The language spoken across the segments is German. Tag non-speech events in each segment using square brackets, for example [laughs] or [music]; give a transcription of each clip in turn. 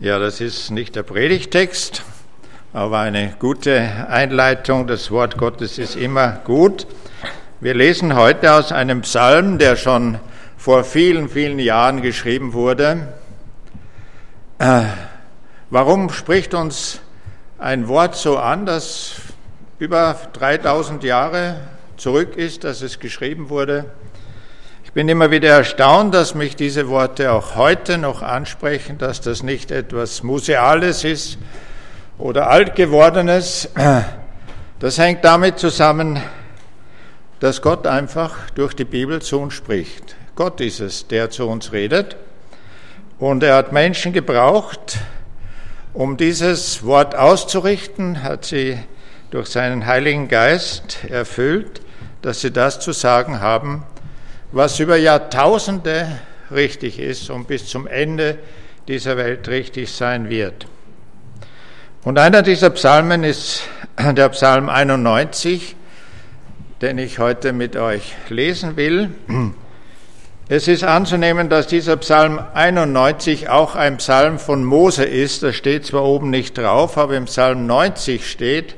Ja, das ist nicht der Predigtext, aber eine gute Einleitung. Das Wort Gottes ist immer gut. Wir lesen heute aus einem Psalm, der schon vor vielen, vielen Jahren geschrieben wurde. Äh, warum spricht uns ein Wort so an, das über 3000 Jahre zurück ist, dass es geschrieben wurde? Ich bin immer wieder erstaunt, dass mich diese Worte auch heute noch ansprechen, dass das nicht etwas Museales ist oder altgewordenes. Das hängt damit zusammen, dass Gott einfach durch die Bibel zu uns spricht. Gott ist es, der zu uns redet. Und er hat Menschen gebraucht, um dieses Wort auszurichten, hat sie durch seinen Heiligen Geist erfüllt, dass sie das zu sagen haben, was über Jahrtausende richtig ist und bis zum Ende dieser Welt richtig sein wird. Und einer dieser Psalmen ist [clears throat] der Psalm 91, den ich heute mit euch lesen will. [clears throat] Es ist anzunehmen, dass dieser Psalm 91 auch ein Psalm von Mose ist. Das steht zwar oben nicht drauf, aber im Psalm 90 steht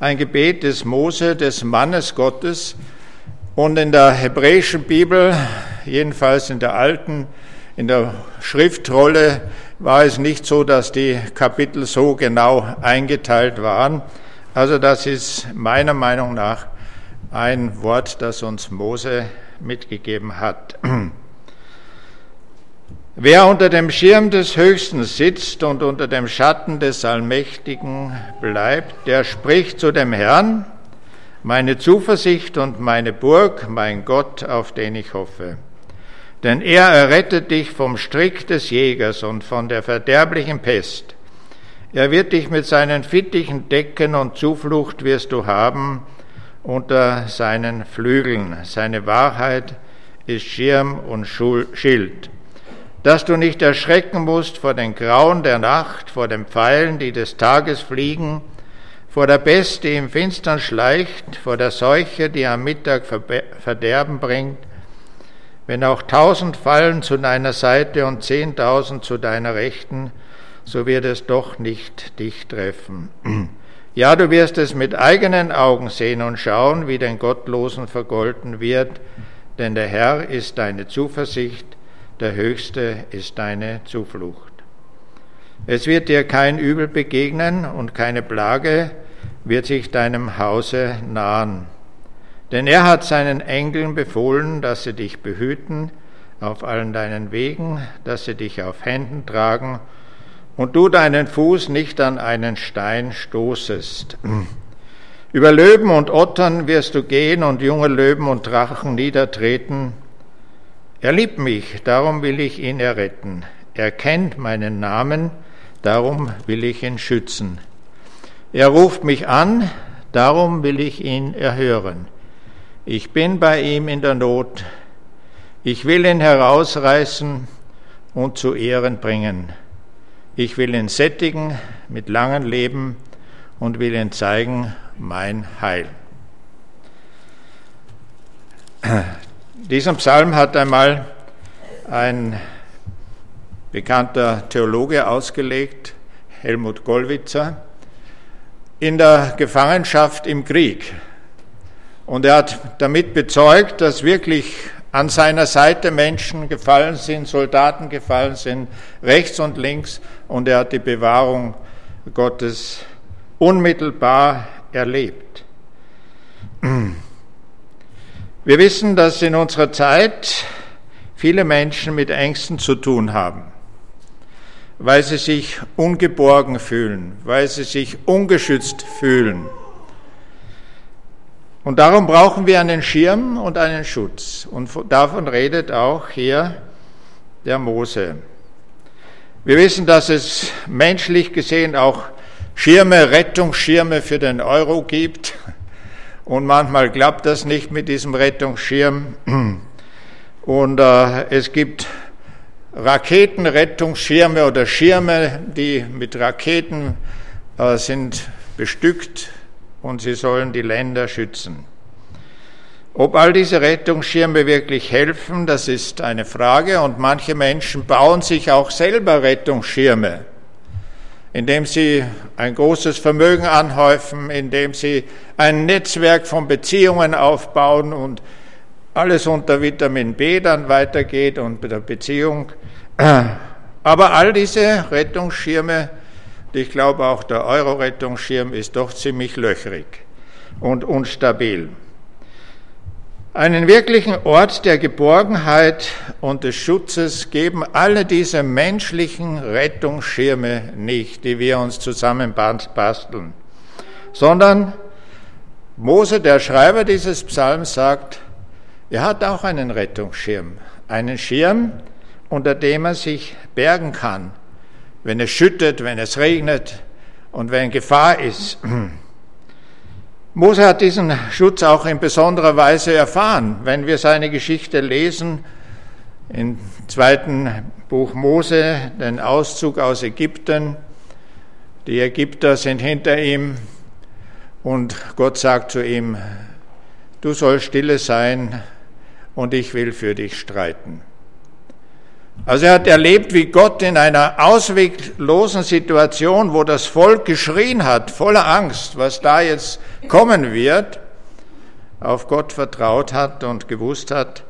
ein Gebet des Mose, des Mannes Gottes, und in der hebräischen Bibel, jedenfalls in der alten, in der Schriftrolle, war es nicht so, dass die Kapitel so genau eingeteilt waren. Also das ist meiner Meinung nach ein Wort, das uns Mose mitgegeben hat. Wer unter dem Schirm des Höchsten sitzt und unter dem Schatten des Allmächtigen bleibt, der spricht zu dem Herrn, meine Zuversicht und meine Burg, mein Gott, auf den ich hoffe. Denn er errettet dich vom Strick des Jägers und von der verderblichen Pest. Er wird dich mit seinen Fittichen decken und Zuflucht wirst du haben unter seinen Flügeln. Seine Wahrheit ist Schirm und Schild. Dass du nicht erschrecken musst vor den Grauen der Nacht, vor den Pfeilen, die des Tages fliegen, vor der Pest, die im Finstern schleicht, vor der Seuche, die am Mittag Verderben bringt, wenn auch tausend fallen zu deiner Seite und zehntausend zu deiner Rechten, so wird es doch nicht dich treffen. [clears throat] Ja, du wirst es mit eigenen Augen sehen und schauen, wie den Gottlosen vergolten wird, denn der Herr ist deine Zuversicht, der Höchste ist deine Zuflucht. Es wird dir kein Übel begegnen und keine Plage, wird sich deinem Hause nahen. Denn er hat seinen Engeln befohlen, dass sie dich behüten auf allen deinen Wegen, dass sie dich auf Händen tragen und du deinen Fuß nicht an einen Stein stoßest. Über Löwen und Ottern wirst du gehen und junge Löwen und Drachen niedertreten. Er liebt mich, darum will ich ihn erretten. Er kennt meinen Namen, darum will ich ihn schützen. Er ruft mich an, darum will ich ihn erhören. Ich bin bei ihm in der Not. Ich will ihn herausreißen und zu Ehren bringen. Ich will ihn sättigen mit langem Leben und will ihn zeigen mein Heil. Diesen Psalm hat einmal ein bekannter Theologe ausgelegt, Helmut Gollwitzer in der Gefangenschaft im Krieg. Und er hat damit bezeugt, dass wirklich an seiner Seite Menschen gefallen sind, Soldaten gefallen sind, rechts und links, und er hat die Bewahrung Gottes unmittelbar erlebt. Wir wissen, dass in unserer Zeit viele Menschen mit Ängsten zu tun haben weil sie sich ungeborgen fühlen, weil sie sich ungeschützt fühlen. Und darum brauchen wir einen Schirm und einen Schutz. Und davon redet auch hier der Mose. Wir wissen, dass es menschlich gesehen auch Schirme, Rettungsschirme für den Euro gibt. Und manchmal klappt das nicht mit diesem Rettungsschirm. Und äh, es gibt Raketenrettungsschirme oder Schirme, die mit Raketen äh, sind bestückt und sie sollen die Länder schützen. Ob all diese Rettungsschirme wirklich helfen, das ist eine Frage und manche Menschen bauen sich auch selber Rettungsschirme. indem sie ein großes Vermögen anhäufen, indem sie ein Netzwerk von Beziehungen aufbauen und alles unter Vitamin B dann weitergeht und mit der Beziehung. [clears throat] Aber all diese Rettungsschirme, ich glaube auch der Euro-Rettungsschirm ist doch ziemlich löchrig und unstabil. Einen wirklichen Ort der Geborgenheit und des Schutzes geben alle diese menschlichen Rettungsschirme nicht, die wir uns zusammen basteln, sondern Mose, der Schreiber dieses Psalms, sagt, er hat auch einen Rettungsschirm, einen Schirm, unter dem er sich bergen kann, wenn es schüttet, wenn es regnet und wenn Gefahr ist. [clears throat] Mose hat diesen Schutz auch in besonderer Weise erfahren. Wenn wir seine Geschichte lesen, im zweiten Buch Mose, den Auszug aus Ägypten, die Ägypter sind hinter ihm und Gott sagt zu ihm, du sollst stille sein und ich will für dich streiten. Also er hat erlebt, wie Gott in einer ausweglosen Situation, wo das Volk geschrien hat, voller Angst, was da jetzt kommen wird, auf Gott vertraut hat und gewusst hat,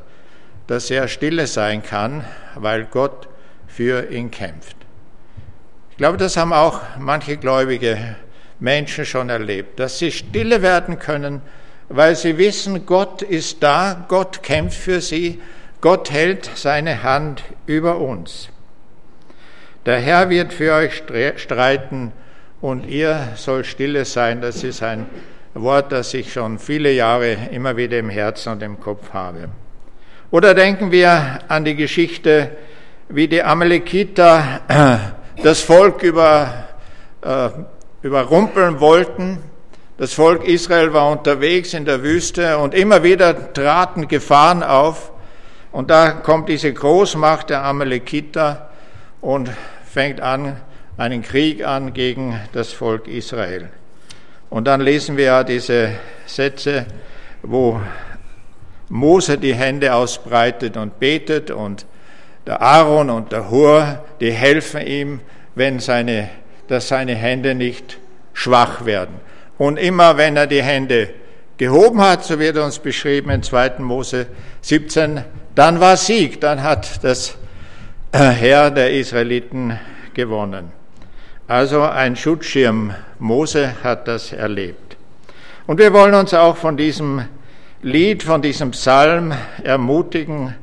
dass er stille sein kann, weil Gott für ihn kämpft. Ich glaube, das haben auch manche gläubige Menschen schon erlebt, dass sie stille werden können, weil sie wissen, Gott ist da, Gott kämpft für sie Gott hält seine Hand über uns. Der Herr wird für euch streiten und ihr soll stille sein. Das ist ein Wort, das ich schon viele Jahre immer wieder im Herzen und im Kopf habe. Oder denken wir an die Geschichte, wie die Amalekiter das Volk über, äh, überrumpeln wollten. Das Volk Israel war unterwegs in der Wüste und immer wieder traten Gefahren auf. Und da kommt diese Großmacht der Amalekiter und fängt an, einen Krieg an gegen das Volk Israel. Und dann lesen wir ja diese Sätze, wo Mose die Hände ausbreitet und betet und der Aaron und der Hur, die helfen ihm, wenn seine, dass seine Hände nicht schwach werden. Und immer wenn er die Hände gehoben hat, so wird uns beschrieben in 2. Mose 17, dann war Sieg, dann hat das äh, Herr der Israeliten gewonnen. Also ein Schutzschirm. Mose hat das erlebt. Und wir wollen uns auch von diesem Lied, von diesem Psalm ermutigen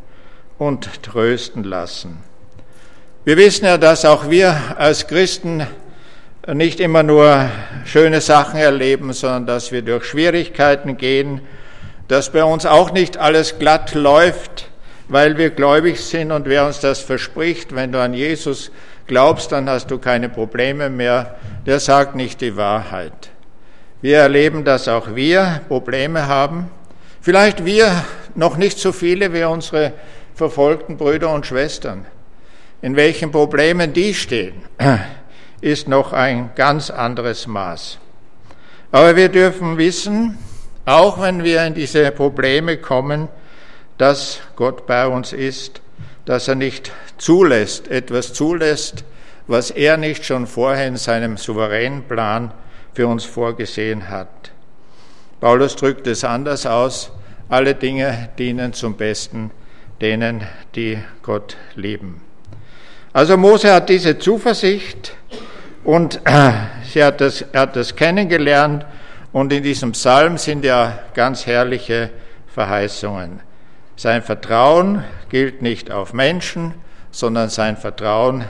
und trösten lassen. Wir wissen ja, dass auch wir als Christen nicht immer nur schöne Sachen erleben, sondern dass wir durch Schwierigkeiten gehen, dass bei uns auch nicht alles glatt läuft, weil wir gläubig sind und wer uns das verspricht, wenn du an Jesus glaubst, dann hast du keine Probleme mehr, der sagt nicht die Wahrheit. Wir erleben, dass auch wir Probleme haben. Vielleicht wir noch nicht so viele wie unsere verfolgten Brüder und Schwestern. In welchen Problemen die stehen, ist noch ein ganz anderes Maß. Aber wir dürfen wissen, auch wenn wir in diese Probleme kommen, dass Gott bei uns ist, dass er nicht zulässt, etwas zulässt, was er nicht schon vorher in seinem souveränen Plan für uns vorgesehen hat. Paulus drückt es anders aus, alle Dinge dienen zum Besten denen, die Gott lieben. Also Mose hat diese Zuversicht und äh, sie hat das, er hat das kennengelernt und in diesem Psalm sind ja ganz herrliche Verheißungen. Sein Vertrauen gilt nicht auf Menschen, sondern sein Vertrauen,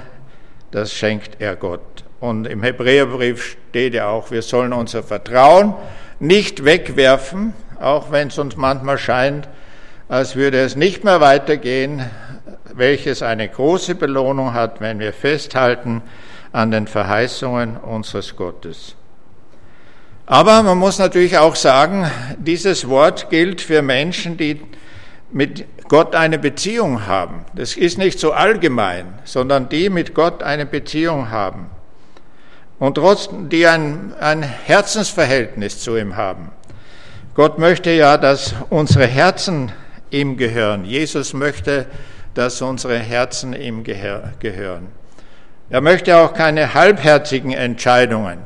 das schenkt er Gott. Und im Hebräerbrief steht ja auch, wir sollen unser Vertrauen nicht wegwerfen, auch wenn es uns manchmal scheint, als würde es nicht mehr weitergehen, welches eine große Belohnung hat, wenn wir festhalten an den Verheißungen unseres Gottes. Aber man muss natürlich auch sagen, dieses Wort gilt für Menschen, die mit Gott eine Beziehung haben. Das ist nicht so allgemein, sondern die mit Gott eine Beziehung haben und trotzdem die ein, ein Herzensverhältnis zu ihm haben. Gott möchte ja, dass unsere Herzen ihm gehören. Jesus möchte, dass unsere Herzen ihm gehören. Er möchte auch keine halbherzigen Entscheidungen,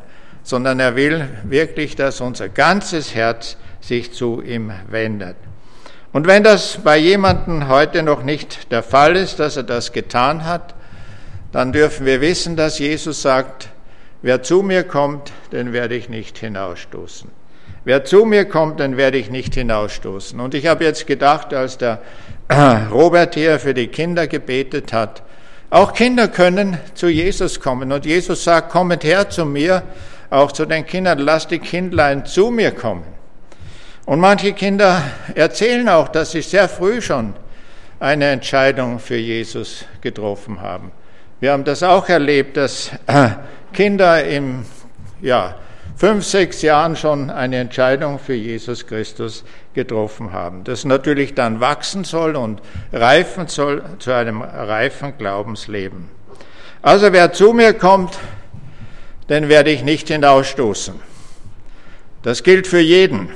sondern er will wirklich, dass unser ganzes Herz sich zu ihm wendet. Und wenn das bei jemandem heute noch nicht der Fall ist, dass er das getan hat, dann dürfen wir wissen, dass Jesus sagt, wer zu mir kommt, den werde ich nicht hinausstoßen. Wer zu mir kommt, den werde ich nicht hinausstoßen. Und ich habe jetzt gedacht, als der [clears throat] Robert hier für die Kinder gebetet hat, auch Kinder können zu Jesus kommen. Und Jesus sagt, kommet her zu mir, auch zu den Kindern, lasst die Kindlein zu mir kommen. Und manche Kinder erzählen auch, dass sie sehr früh schon eine Entscheidung für Jesus getroffen haben. Wir haben das auch erlebt, dass Kinder im ja, fünf, sechs Jahren schon eine Entscheidung für Jesus Christus getroffen haben. Das natürlich dann wachsen soll und reifen soll zu einem reifen Glaubensleben. Also wer zu mir kommt, den werde ich nicht hinausstoßen. Das gilt für jeden.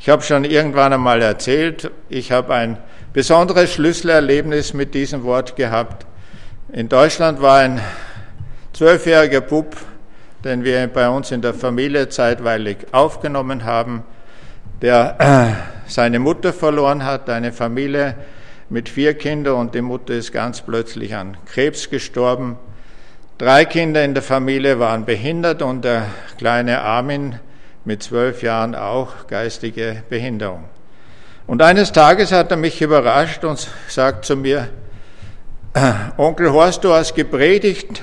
Ich habe schon irgendwann einmal erzählt, ich habe ein besonderes Schlüsselerlebnis mit diesem Wort gehabt. In Deutschland war ein zwölfjähriger Bub, den wir bei uns in der Familie zeitweilig aufgenommen haben, der äh, seine Mutter verloren hat, eine Familie mit vier Kindern und die Mutter ist ganz plötzlich an Krebs gestorben. Drei Kinder in der Familie waren behindert und der kleine Armin mit zwölf Jahren auch geistige Behinderung. Und eines Tages hat er mich überrascht und sagt zu mir, Onkel Horst, du hast gepredigt,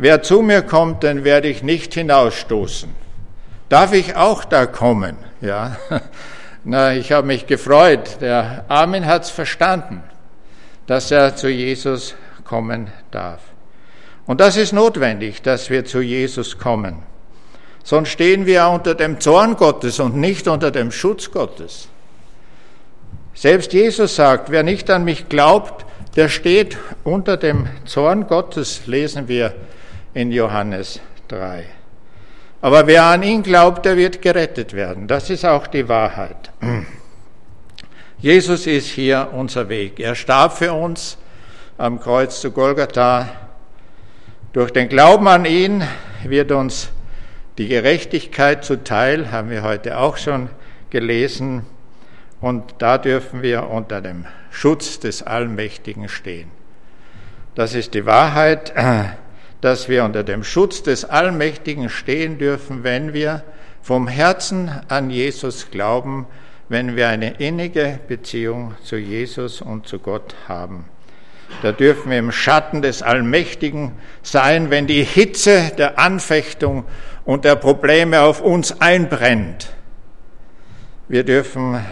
wer zu mir kommt, den werde ich nicht hinausstoßen. Darf ich auch da kommen? Ja. [laughs] Na, ich habe mich gefreut. Der Armin hat es verstanden, dass er zu Jesus kommen darf. Und das ist notwendig, dass wir zu Jesus kommen sonst stehen wir unter dem Zorn Gottes und nicht unter dem Schutz Gottes. Selbst Jesus sagt, wer nicht an mich glaubt, der steht unter dem Zorn Gottes, lesen wir in Johannes 3. Aber wer an ihn glaubt, der wird gerettet werden. Das ist auch die Wahrheit. [clears throat] Jesus ist hier unser Weg. Er starb für uns am Kreuz zu Golgatha. Durch den Glauben an ihn wird uns die Gerechtigkeit zuteil haben wir heute auch schon gelesen und da dürfen wir unter dem Schutz des Allmächtigen stehen. Das ist die Wahrheit, [clears throat] dass wir unter dem Schutz des Allmächtigen stehen dürfen, wenn wir vom Herzen an Jesus glauben, wenn wir eine innige Beziehung zu Jesus und zu Gott haben. Da dürfen wir im Schatten des Allmächtigen sein, wenn die Hitze der Anfechtung und der Probleme auf uns einbrennt. Wir dürfen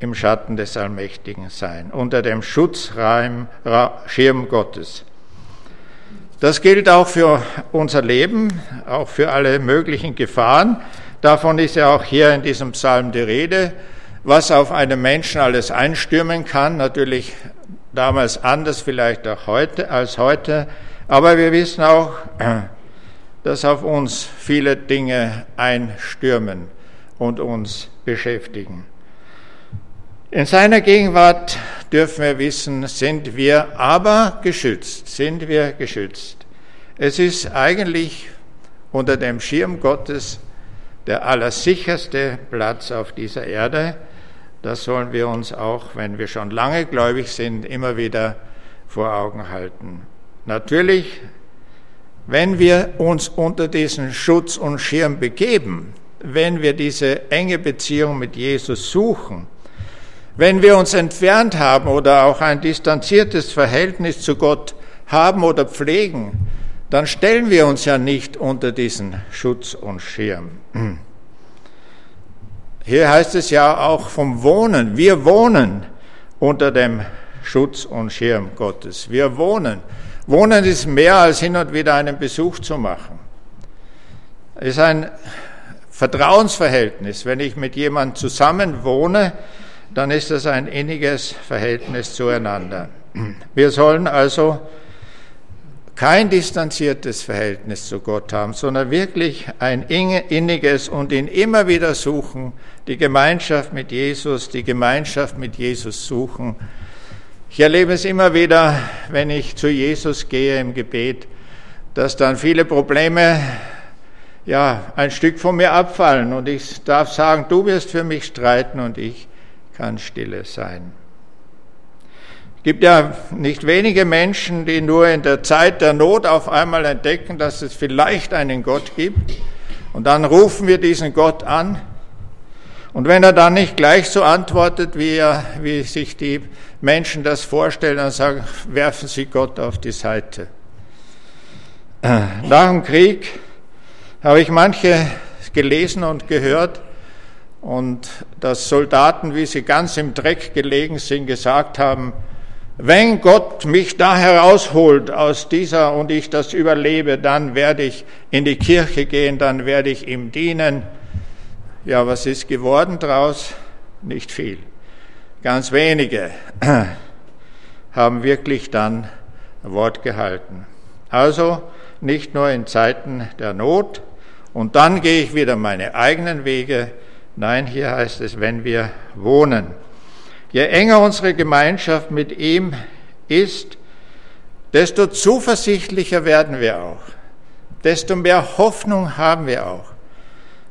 im Schatten des Allmächtigen sein, unter dem Schutzschirm Gottes. Das gilt auch für unser Leben, auch für alle möglichen Gefahren. Davon ist ja auch hier in diesem Psalm die Rede, was auf einen Menschen alles einstürmen kann. Natürlich damals anders vielleicht auch heute als heute, aber wir wissen auch, [clears throat] dass auf uns viele Dinge einstürmen und uns beschäftigen. In seiner Gegenwart dürfen wir wissen, sind wir aber geschützt, sind wir geschützt. Es ist eigentlich unter dem Schirm Gottes der allersicherste Platz auf dieser Erde, das sollen wir uns auch, wenn wir schon lange gläubig sind, immer wieder vor Augen halten. Natürlich, wenn wir uns unter diesen Schutz und Schirm begeben, wenn wir diese enge Beziehung mit Jesus suchen, wenn wir uns entfernt haben oder auch ein distanziertes Verhältnis zu Gott haben oder pflegen, dann stellen wir uns ja nicht unter diesen Schutz und Schirm. Hier heißt es ja auch vom Wohnen. Wir wohnen unter dem Schutz und Schirm Gottes. Wir wohnen. Wohnen ist mehr als hin und wieder einen Besuch zu machen. Es ist ein Vertrauensverhältnis. Wenn ich mit jemandem zusammen wohne, dann ist das ein inniges Verhältnis zueinander. Wir sollen also kein distanziertes Verhältnis zu Gott haben, sondern wirklich ein inniges und ihn immer wieder suchen, die Gemeinschaft mit Jesus, die Gemeinschaft mit Jesus suchen. Ich erlebe es immer wieder, wenn ich zu Jesus gehe im Gebet, dass dann viele Probleme ja, ein Stück von mir abfallen und ich darf sagen, du wirst für mich streiten und ich kann stille sein. Es gibt ja nicht wenige Menschen, die nur in der Zeit der Not auf einmal entdecken, dass es vielleicht einen Gott gibt. Und dann rufen wir diesen Gott an. Und wenn er dann nicht gleich so antwortet, wie, er, wie sich die Menschen das vorstellen, dann sagen, werfen Sie Gott auf die Seite. Nach dem Krieg habe ich manche gelesen und gehört und dass Soldaten, wie sie ganz im Dreck gelegen sind, gesagt haben, wenn Gott mich da herausholt aus dieser und ich das überlebe, dann werde ich in die Kirche gehen, dann werde ich ihm dienen. Ja, was ist geworden draus? Nicht viel. Ganz wenige [clears throat] haben wirklich dann Wort gehalten. Also nicht nur in Zeiten der Not, und dann gehe ich wieder meine eigenen Wege. Nein, hier heißt es, wenn wir wohnen. Je enger unsere Gemeinschaft mit ihm ist, desto zuversichtlicher werden wir auch, desto mehr Hoffnung haben wir auch,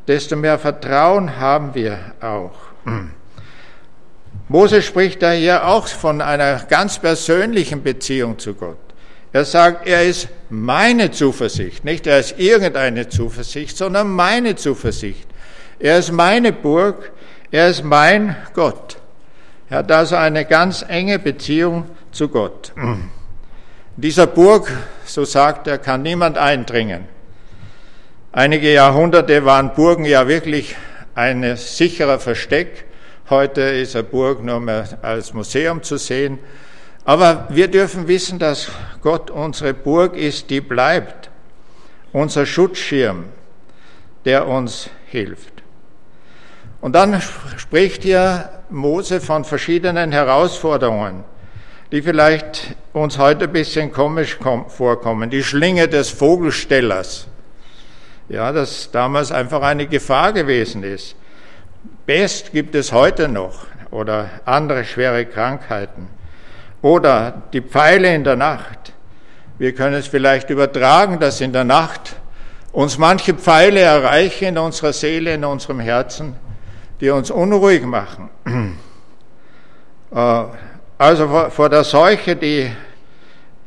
desto mehr Vertrauen haben wir auch. [clears throat] Mose spricht da hier auch von einer ganz persönlichen Beziehung zu Gott. Er sagt, er ist meine Zuversicht, nicht er ist irgendeine Zuversicht, sondern meine Zuversicht. Er ist meine Burg, er ist mein Gott. Er hat also eine ganz enge Beziehung zu Gott. In dieser Burg, so sagt er, kann niemand eindringen. Einige Jahrhunderte waren Burgen ja wirklich ein sicherer Versteck. Heute ist eine Burg nur mehr als Museum zu sehen. Aber wir dürfen wissen, dass Gott unsere Burg ist, die bleibt, unser Schutzschirm, der uns hilft. Und dann spricht hier Mose von verschiedenen Herausforderungen, die vielleicht uns heute ein bisschen komisch vorkommen. Die Schlinge des Vogelstellers. Ja, das damals einfach eine Gefahr gewesen ist. Best gibt es heute noch oder andere schwere Krankheiten. Oder die Pfeile in der Nacht. Wir können es vielleicht übertragen, dass in der Nacht uns manche Pfeile erreichen in unserer Seele, in unserem Herzen, die uns unruhig machen. [clears throat] Äh, also vor der Seuche, die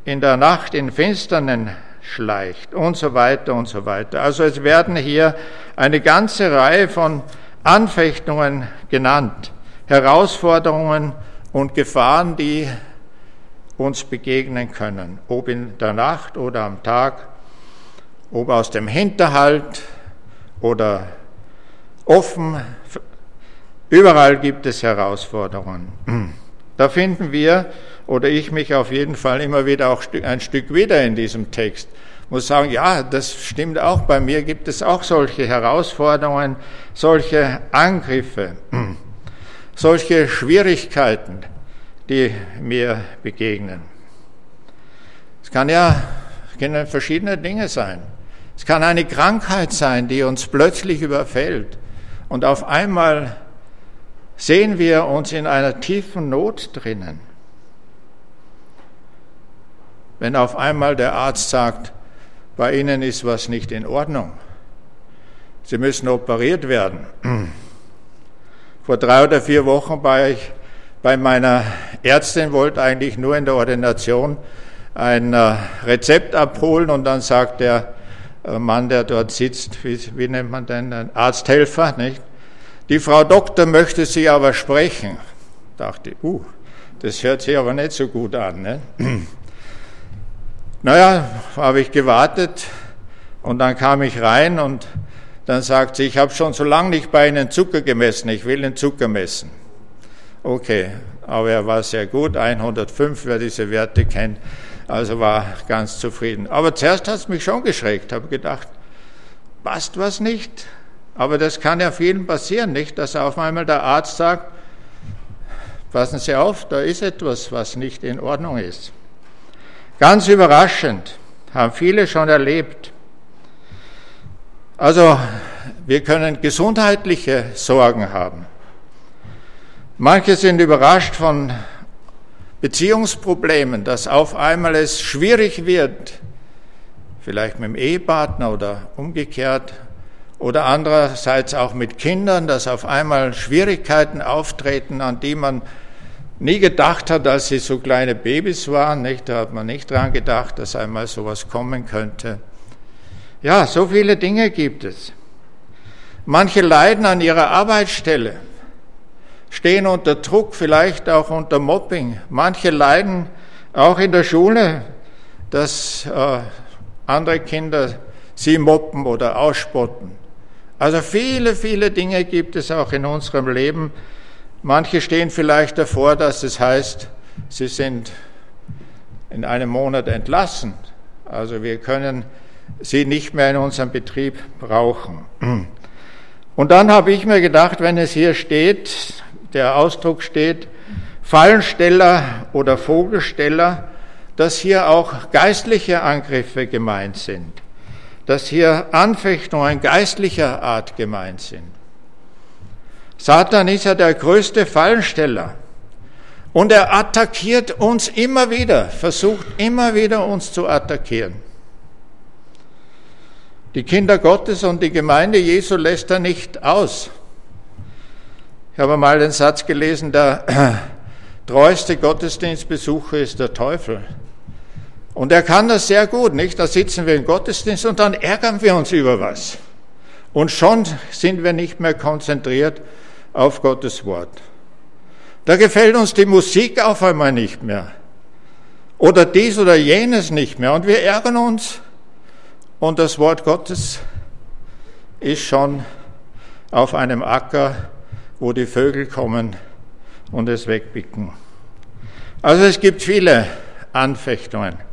in der Nacht in Finsternen schleicht und so weiter und so weiter. Also es werden hier eine ganze Reihe von Anfechtungen genannt, Herausforderungen und Gefahren, die uns begegnen können, ob in der Nacht oder am Tag, ob aus dem Hinterhalt oder offen. Überall gibt es Herausforderungen. Da finden wir, oder ich mich auf jeden Fall immer wieder auch ein Stück wieder in diesem Text. Muss sagen, ja, das stimmt auch. Bei mir gibt es auch solche Herausforderungen, solche Angriffe, solche Schwierigkeiten die mir begegnen. Es kann ja können verschiedene Dinge sein. Es kann eine Krankheit sein, die uns plötzlich überfällt. Und auf einmal sehen wir uns in einer tiefen Not drinnen. Wenn auf einmal der Arzt sagt, bei Ihnen ist was nicht in Ordnung. Sie müssen operiert werden. [clears throat] Vor drei oder vier Wochen war ich bei meiner Ärztin, wollte eigentlich nur in der Ordination ein äh, Rezept abholen und dann sagt der äh, Mann, der dort sitzt, wie, wie nennt man den, ein Arzthelfer, nicht? Die Frau Doktor möchte Sie aber sprechen. Dachte, uh, das hört sich aber nicht so gut an. Ne? [clears throat] Naja, habe ich gewartet und dann kam ich rein und dann sagt sie, ich habe schon so lange nicht bei Ihnen Zucker gemessen, ich will den Zucker messen. Okay, aber er war sehr gut, 105, wer diese Werte kennt, also war ganz zufrieden. Aber zuerst hat es mich schon geschreckt, habe gedacht, passt was nicht? Aber das kann ja vielen passieren, nicht? Dass auf einmal der Arzt sagt, passen Sie auf, da ist etwas, was nicht in Ordnung ist. Ganz überraschend, haben viele schon erlebt. Also wir können gesundheitliche Sorgen haben. Manche sind überrascht von Beziehungsproblemen, dass auf einmal es schwierig wird, vielleicht mit dem Ehepartner oder umgekehrt, oder andererseits auch mit Kindern, dass auf einmal Schwierigkeiten auftreten, an die man nie gedacht hat, als sie so kleine Babys waren. Nicht? Da hat man nicht dran gedacht, dass einmal sowas kommen könnte. Ja, so viele Dinge gibt es. Manche leiden an ihrer Arbeitsstelle, stehen unter Druck, vielleicht auch unter Mobbing. Manche leiden auch in der Schule, dass äh, andere Kinder sie mobben oder ausspotten. Also viele, viele Dinge gibt es auch in unserem Leben. Manche stehen vielleicht davor, dass es heißt, sie sind in einem Monat entlassen. Also wir können sie nicht mehr in unserem Betrieb brauchen. Und dann habe ich mir gedacht, wenn es hier steht, der Ausdruck steht, Fallensteller oder Vogelsteller, dass hier auch geistliche Angriffe gemeint sind dass hier Anfechtungen geistlicher Art gemeint sind. Satan ist ja der größte Fallensteller und er attackiert uns immer wieder, versucht immer wieder uns zu attackieren. Die Kinder Gottes und die Gemeinde Jesu lässt er nicht aus. Ich habe mal den Satz gelesen, der [clears throat] treueste Gottesdienstbesucher ist der Teufel. Und er kann das sehr gut, nicht? Da sitzen wir im Gottesdienst und dann ärgern wir uns über was. Und schon sind wir nicht mehr konzentriert auf Gottes Wort. Da gefällt uns die Musik auf einmal nicht mehr. Oder dies oder jenes nicht mehr. Und wir ärgern uns. Und das Wort Gottes ist schon auf einem Acker, wo die Vögel kommen und es wegpicken. Also es gibt viele Anfechtungen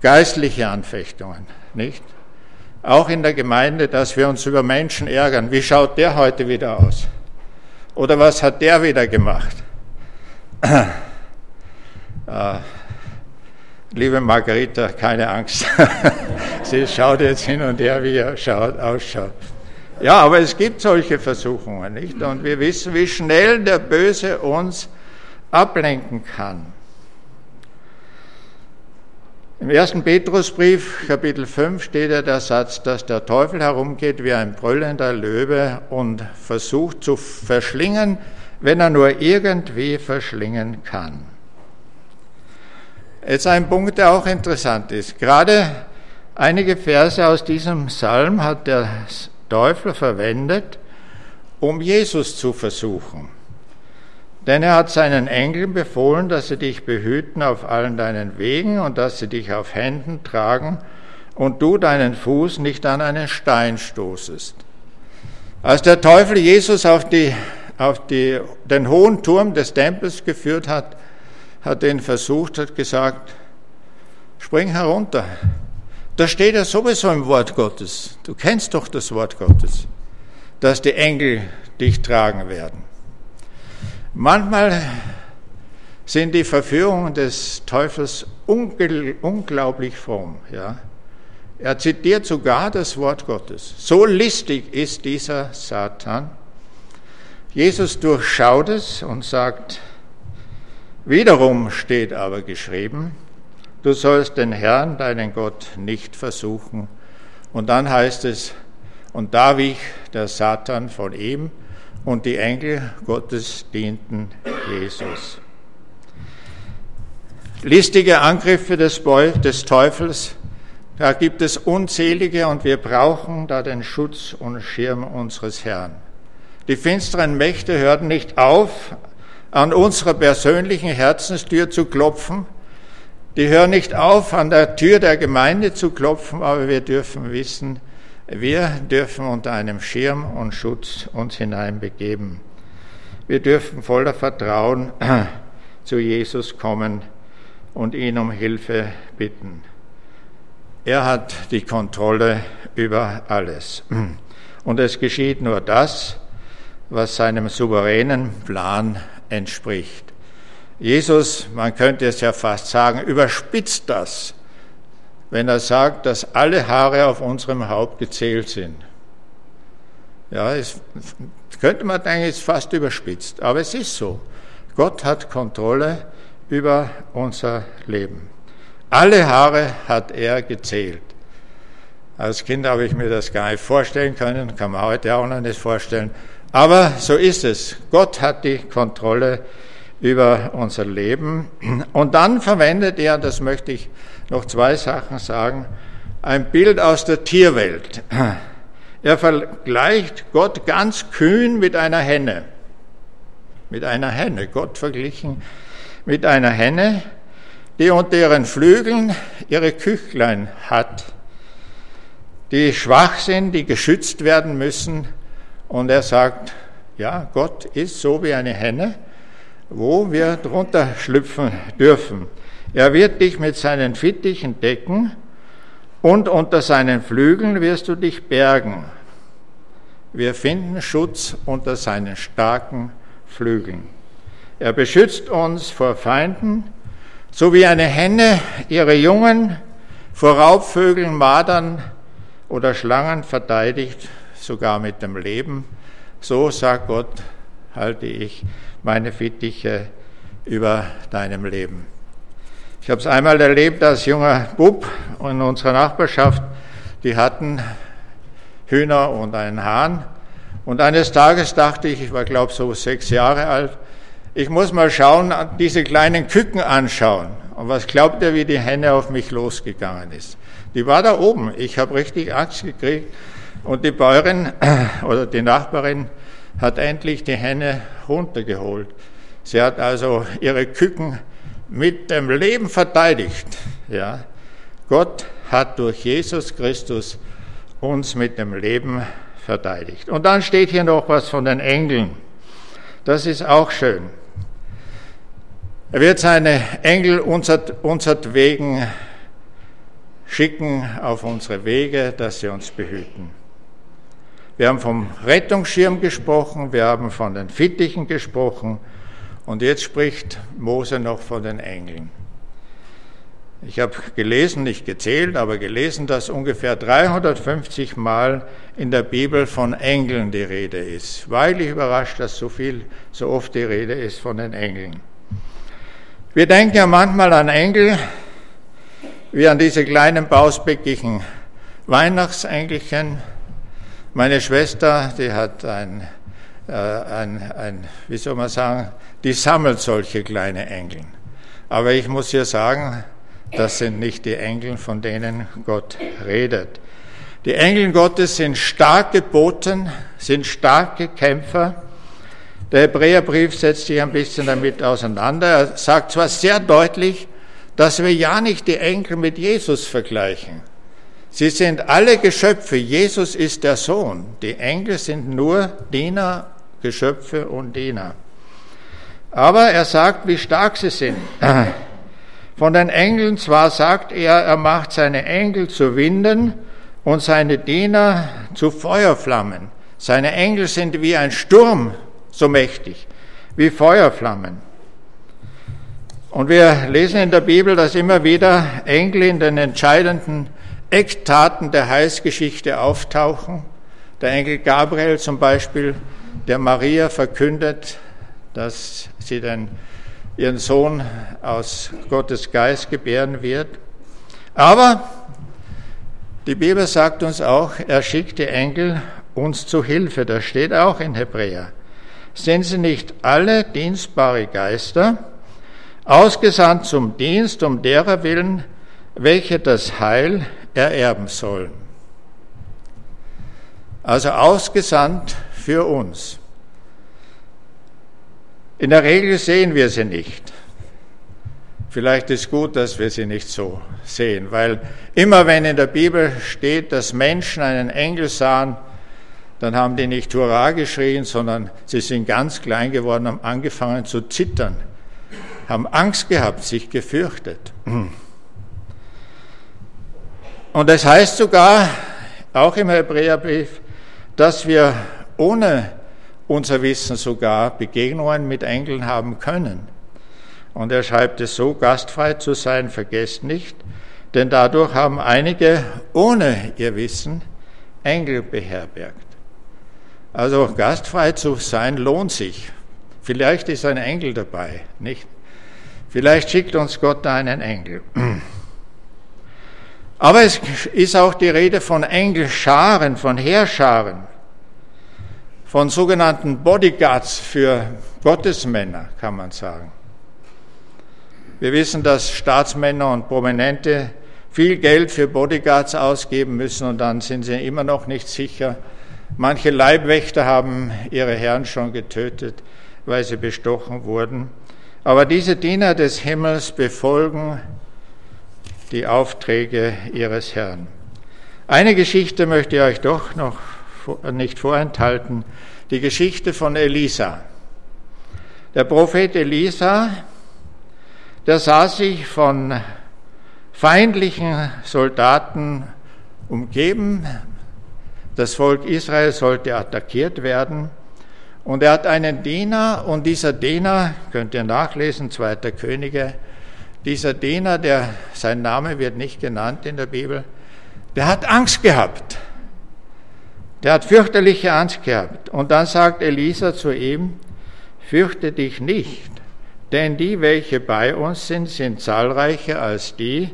geistliche Anfechtungen, nicht? Auch in der Gemeinde, dass wir uns über Menschen ärgern. Wie schaut der heute wieder aus? Oder was hat der wieder gemacht? äh, [clears throat] liebe Margarita, keine Angst. [laughs] Sie schaut jetzt hin und her, wie er schaut, ausschaut. Ja, aber es gibt solche Versuchungen, nicht? Und wir wissen, wie schnell der Böse uns ablenken kann. Im ersten Petrusbrief, Kapitel 5, steht ja der Satz, dass der Teufel herumgeht wie ein brüllender Löwe und versucht zu verschlingen, wenn er nur irgendwie verschlingen kann. Jetzt ein Punkt, der auch interessant ist. Gerade einige Verse aus diesem Psalm hat der Teufel verwendet, um Jesus zu versuchen. Denn er hat seinen Engeln befohlen, dass sie dich behüten auf allen deinen Wegen und dass sie dich auf Händen tragen und du deinen Fuß nicht an einen Stein stoßest. Als der Teufel Jesus auf, die, auf die, den hohen Turm des Tempels geführt hat, hat ihn versucht, hat gesagt, spring herunter. Da steht ja sowieso im Wort Gottes. Du kennst doch das Wort Gottes, dass die Engel dich tragen werden. Manchmal sind die Verführungen des Teufels unglaublich fromm. Ja? Er zitiert sogar das Wort Gottes. So listig ist dieser Satan. Jesus durchschaut es und sagt, wiederum steht aber geschrieben, du sollst den Herrn, deinen Gott, nicht versuchen. Und dann heißt es, und da wich der Satan von ihm, und die Engel Gottes dienten Jesus. Listige Angriffe des, des Teufels, da gibt es unzählige und wir brauchen da den Schutz und Schirm unseres Herrn. Die finsteren Mächte hörten nicht auf, an unserer persönlichen Herzenstür zu klopfen. Die hören nicht auf, an der Tür der Gemeinde zu klopfen, aber wir dürfen wissen, wir dürfen unter einem Schirm und Schutz uns hineinbegeben. Wir dürfen voller Vertrauen [clears throat] zu Jesus kommen und ihn um Hilfe bitten. Er hat die Kontrolle über alles. [clears throat] Und es geschieht nur das, was seinem souveränen Plan entspricht. Jesus, man könnte es ja fast sagen, überspitzt das wenn er sagt, dass alle Haare auf unserem Haupt gezählt sind. Ja, es könnte man denken, ist fast überspitzt, aber es ist so. Gott hat Kontrolle über unser Leben. Alle Haare hat er gezählt. Als Kind habe ich mir das gar nicht vorstellen können, kann man heute auch noch nicht vorstellen. Aber so ist es. Gott hat die Kontrolle über unser Leben. Und dann verwendet er, das möchte ich noch zwei Sachen sagen, ein Bild aus der Tierwelt. Er vergleicht Gott ganz kühn mit einer Henne. Mit einer Henne, Gott verglichen mit einer Henne, die unter ihren Flügeln ihre Küchlein hat die schwach sind, die geschützt werden müssen. Und er sagt, ja, Gott ist so wie eine Henne, wo wir drunter schlüpfen dürfen. Er wird dich mit seinen Fittichen decken und unter seinen Flügeln wirst du dich bergen. Wir finden Schutz unter seinen starken Flügeln. Er beschützt uns vor Feinden, so wie eine Henne ihre Jungen vor Raubvögeln, Madern, oder Schlangen verteidigt, sogar mit dem Leben. So, sagt Gott, halte ich meine Fittiche über deinem Leben. Ich habe es einmal erlebt als junger Bub in unserer Nachbarschaft, die hatten Hühner und einen Hahn. Und eines Tages dachte ich, ich war glaube so sechs Jahre alt, ich muss mal schauen, diese kleinen Küken anschauen. Und was glaubt ihr, wie die Henne auf mich losgegangen ist? Die war da oben. Ich habe richtig Angst gekriegt. Und die Bäuerin [clears throat] oder die Nachbarin hat endlich die Henne runtergeholt. Sie hat also ihre Küken mit dem Leben verteidigt. Ja. Gott hat durch Jesus Christus uns mit dem Leben verteidigt. Und dann steht hier noch was von den Engeln. Das ist auch schön. Er wird seine Engel unsertwegen schicken auf unsere Wege, dass sie uns behüten. Wir haben vom Rettungsschirm gesprochen, wir haben von den Fittichen gesprochen und jetzt spricht Mose noch von den Engeln. Ich habe gelesen, nicht gezählt, aber gelesen, dass ungefähr 350 Mal in der Bibel von Engeln die Rede ist. Weil ich überrascht, dass so viel, so oft die Rede ist von den Engeln. Wir denken ja manchmal an Engel, wie an diese kleinen bausbäckigen Weihnachtsengelchen. Meine Schwester, die hat ein, ein, ein, wie soll man sagen, die sammelt solche kleine Engel. Aber ich muss hier sagen, das sind nicht die Engel, von denen Gott redet. Die Engel Gottes sind starke Boten, sind starke Kämpfer. Der Hebräerbrief setzt sich ein bisschen damit auseinander. Er sagt zwar sehr deutlich, dass wir ja nicht die Enkel mit Jesus vergleichen. Sie sind alle Geschöpfe. Jesus ist der Sohn. Die Enkel sind nur Diener, Geschöpfe und Diener. Aber er sagt, wie stark sie sind. Von den Engeln zwar sagt er, er macht seine Engel zu Winden und seine Diener zu Feuerflammen. Seine Engel sind wie ein Sturm so mächtig, wie Feuerflammen. Und wir lesen in der Bibel, dass immer wieder Engel in den entscheidenden Ecktaten der Heilsgeschichte auftauchen. Der Engel Gabriel zum Beispiel, der Maria verkündet, dass sie den, ihren Sohn aus Gottes Geist gebären wird. Aber die Bibel sagt uns auch, er schickt die Engel uns zu Hilfe. Das steht auch in Hebräer. Sind sie nicht alle dienstbare Geister? ausgesandt zum Dienst um derer willen, welche das Heil ererben sollen. Also ausgesandt für uns. In der Regel sehen wir sie nicht. Vielleicht ist gut, dass wir sie nicht so sehen, weil immer wenn in der Bibel steht, dass Menschen einen Engel sahen, dann haben die nicht Hurra geschrien, sondern sie sind ganz klein geworden, haben angefangen zu zittern haben Angst gehabt, sich gefürchtet. Und es das heißt sogar, auch im Hebräerbrief, dass wir ohne unser Wissen sogar Begegnungen mit Engeln haben können. Und er schreibt es so, gastfrei zu sein, vergesst nicht, denn dadurch haben einige ohne ihr Wissen Engel beherbergt. Also gastfrei zu sein lohnt sich. Vielleicht ist ein Engel dabei, nicht? Vielleicht schickt uns Gott da einen Engel. Aber es ist auch die Rede von Engelscharen, von Heerscharen, von sogenannten Bodyguards für Gottesmänner, kann man sagen. Wir wissen, dass Staatsmänner und Prominente viel Geld für Bodyguards ausgeben müssen und dann sind sie immer noch nicht sicher. Manche Leibwächter haben ihre Herren schon getötet, weil sie bestochen wurden. Aber diese Diener des Himmels befolgen die Aufträge ihres Herrn. Eine Geschichte möchte ich euch doch noch nicht vorenthalten, die Geschichte von Elisa. Der Prophet Elisa, der sah sich von feindlichen Soldaten umgeben. Das Volk Israel sollte attackiert werden. Und er hat einen Diener und dieser Diener, könnt ihr nachlesen, zweiter Könige, dieser Diener, der, sein Name wird nicht genannt in der Bibel, der hat Angst gehabt. Der hat fürchterliche Angst gehabt. Und dann sagt Elisa zu ihm, fürchte dich nicht, denn die, welche bei uns sind, sind zahlreicher als die,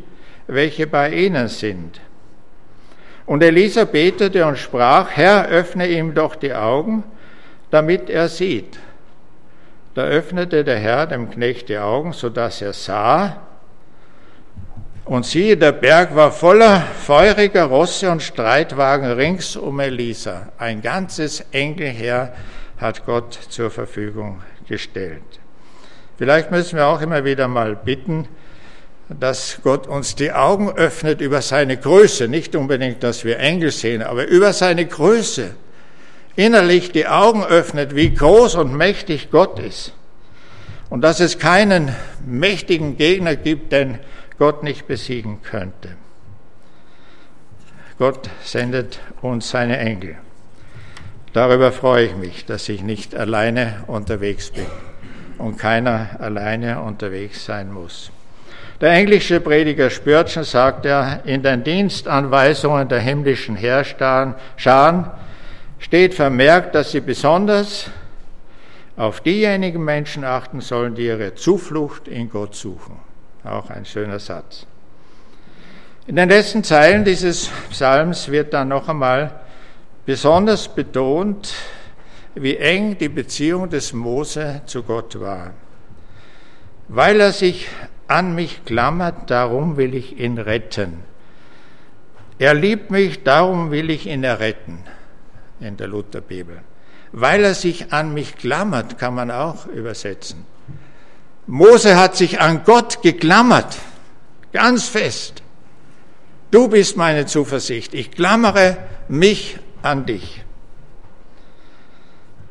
welche bei ihnen sind. Und Elisa betete und sprach, Herr, öffne ihm doch die Augen, damit er sieht. Da öffnete der Herr dem Knecht die Augen, so dass er sah. Und siehe, der Berg war voller feuriger Rosse und Streitwagen rings um Elisa. Ein ganzes Engelheer hat Gott zur Verfügung gestellt. Vielleicht müssen wir auch immer wieder mal bitten, dass Gott uns die Augen öffnet über seine Größe. Nicht unbedingt, dass wir Engel sehen, aber über seine Größe innerlich die Augen öffnet, wie groß und mächtig Gott ist. Und dass es keinen mächtigen Gegner gibt, den Gott nicht besiegen könnte. Gott sendet uns seine Engel. Darüber freue ich mich, dass ich nicht alleine unterwegs bin und keiner alleine unterwegs sein muss. Der englische Prediger Spürzen sagt ja, in den Dienstanweisungen der himmlischen Herrscharen steht vermerkt, dass sie besonders auf diejenigen Menschen achten sollen, die ihre Zuflucht in Gott suchen. Auch ein schöner Satz. In den letzten Zeilen dieses Psalms wird dann noch einmal besonders betont, wie eng die Beziehung des Mose zu Gott war. Weil er sich an mich klammert, darum will ich ihn retten. Er liebt mich, darum will ich ihn erretten in der Lutherbibel. Weil er sich an mich klammert, kann man auch übersetzen. Mose hat sich an Gott geklammert, ganz fest. Du bist meine Zuversicht. Ich klammere mich an dich.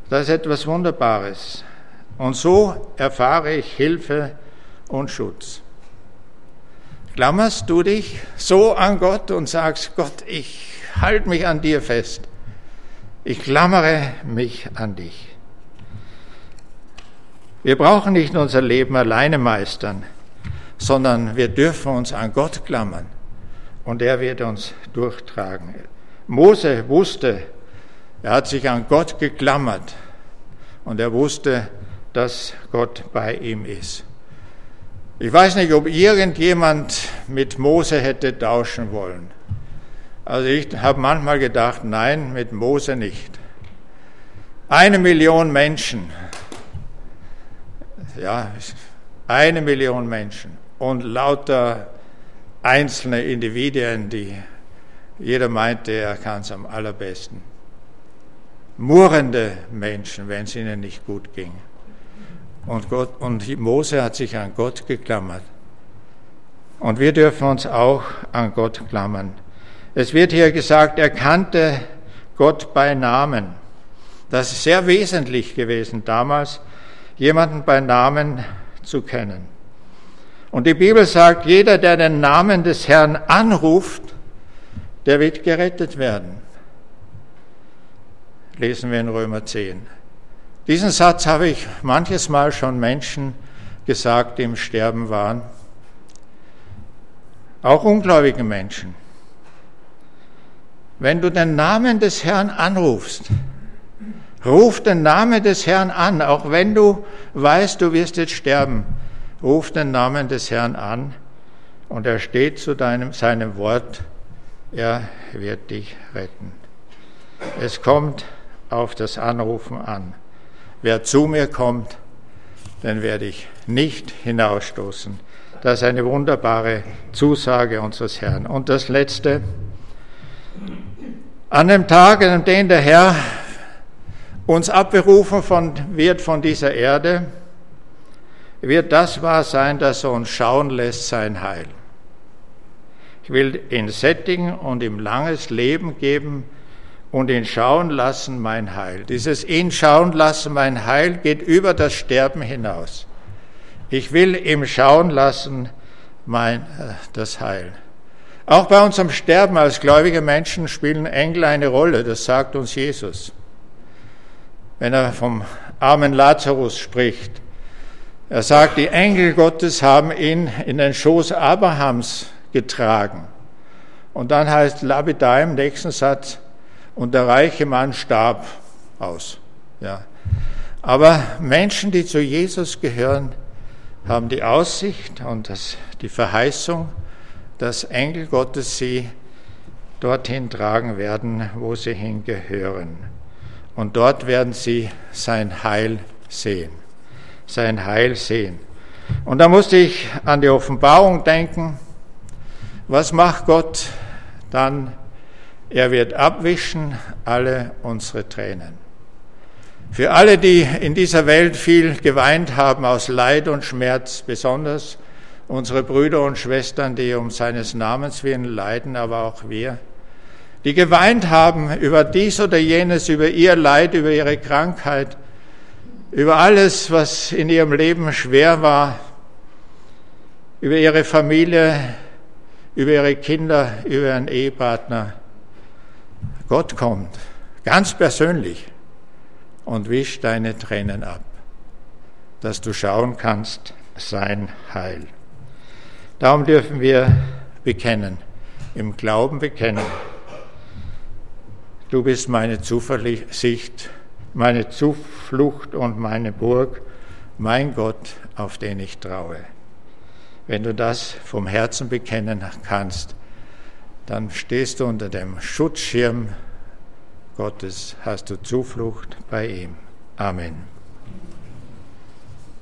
Das ist etwas Wunderbares. Und so erfahre ich Hilfe und Schutz. Klammerst du dich so an Gott und sagst, Gott, ich halte mich an dir fest. Ich klammere mich an dich. Wir brauchen nicht unser Leben alleine meistern, sondern wir dürfen uns an Gott klammern und er wird uns durchtragen. Mose wusste, er hat sich an Gott geklammert und er wusste, dass Gott bei ihm ist. Ich weiß nicht, ob irgendjemand mit Mose hätte tauschen wollen. Also ich habe manchmal gedacht, nein, mit Mose nicht. Eine Million Menschen, ja, eine Million Menschen und lauter einzelne Individuen, die jeder meinte, er kann es am allerbesten. Murrende Menschen, wenn es ihnen nicht gut ging. Und, Gott, und Mose hat sich an Gott geklammert. Und wir dürfen uns auch an Gott klammern. Es wird hier gesagt, er kannte Gott bei Namen. Das ist sehr wesentlich gewesen damals, jemanden bei Namen zu kennen. Und die Bibel sagt, jeder, der den Namen des Herrn anruft, der wird gerettet werden. Lesen wir in Römer 10. Diesen Satz habe ich manches Mal schon Menschen gesagt, die im Sterben waren. Auch ungläubigen Menschen. Wenn du den Namen des Herrn anrufst, ruf den Namen des Herrn an, auch wenn du weißt, du wirst jetzt sterben. Ruf den Namen des Herrn an und er steht zu deinem, seinem Wort, er wird dich retten. Es kommt auf das Anrufen an. Wer zu mir kommt, den werde ich nicht hinausstoßen. Das ist eine wunderbare Zusage unseres Herrn. Und das Letzte, an dem Tag, an dem der Herr uns abberufen von, wird von dieser Erde, wird das wahr sein, dass er uns schauen lässt sein Heil. Ich will ihn sättigen und ihm langes Leben geben und ihn schauen lassen mein Heil. Dieses ihn schauen lassen mein Heil geht über das Sterben hinaus. Ich will ihm schauen lassen mein äh, das Heil. Auch bei unserem Sterben als gläubige Menschen spielen Engel eine Rolle, das sagt uns Jesus. Wenn er vom armen Lazarus spricht, er sagt, die Engel Gottes haben ihn in den Schoß Abrahams getragen. Und dann heißt Labidai im nächsten Satz, und der reiche Mann starb aus. Ja. Aber Menschen, die zu Jesus gehören, haben die Aussicht und das, die Verheißung, dass Engel Gottes sie dorthin tragen werden, wo sie hingehören. Und dort werden sie sein Heil sehen. Sein Heil sehen. Und da musste ich an die Offenbarung denken. Was macht Gott dann? Er wird abwischen alle unsere Tränen. Für alle, die in dieser Welt viel geweint haben aus Leid und Schmerz, besonders unsere Brüder und Schwestern, die um seines Namens willen leiden, aber auch wir, die geweint haben über dies oder jenes, über ihr Leid, über ihre Krankheit, über alles, was in ihrem Leben schwer war, über ihre Familie, über ihre Kinder, über ihren Ehepartner. Gott kommt, ganz persönlich, und wischt deine Tränen ab, dass du schauen kannst, sein Heil. Darum dürfen wir bekennen, im Glauben bekennen, du bist meine Zuversicht, meine Zuflucht und meine Burg, mein Gott, auf den ich traue. Wenn du das vom Herzen bekennen kannst, dann stehst du unter dem Schutzschirm Gottes, hast du Zuflucht bei ihm. Amen.